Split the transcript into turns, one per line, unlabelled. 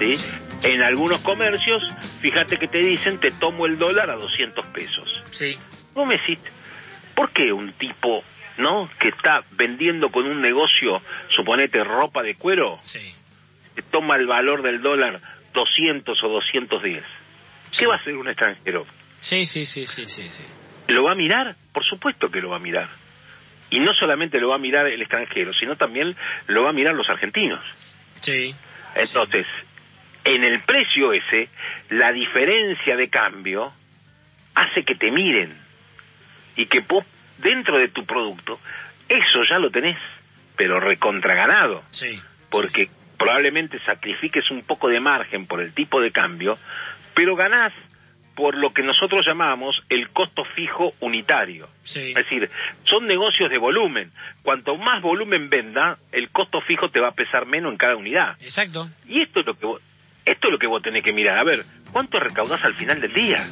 ¿sí? En algunos comercios, fíjate que te dicen, te tomo el dólar a 200 pesos.
Sí.
Vos me decís, ¿por qué un tipo, ¿no? Que está vendiendo con un negocio, suponete ropa de cuero,
Sí.
te toma el valor del dólar 200 o 210? ¿Qué va a hacer un extranjero?
Sí, sí, sí, sí, sí, sí.
¿Lo va a mirar? Por supuesto que lo va a mirar. Y no solamente lo va a mirar el extranjero, sino también lo va a mirar los argentinos.
Sí.
Entonces, en el precio ese, la diferencia de cambio hace que te miren y que vos, dentro de tu producto, eso ya lo tenés, pero recontraganado,
Sí.
porque probablemente sacrifiques un poco de margen por el tipo de cambio, pero ganás por lo que nosotros llamamos el costo fijo unitario.
Sí.
Es decir, son negocios de volumen. Cuanto más volumen venda, el costo fijo te va a pesar menos en cada unidad.
Exacto.
Y esto es lo que vos, esto es lo que vos tenés que mirar. A ver, ¿cuánto recaudás al final del día?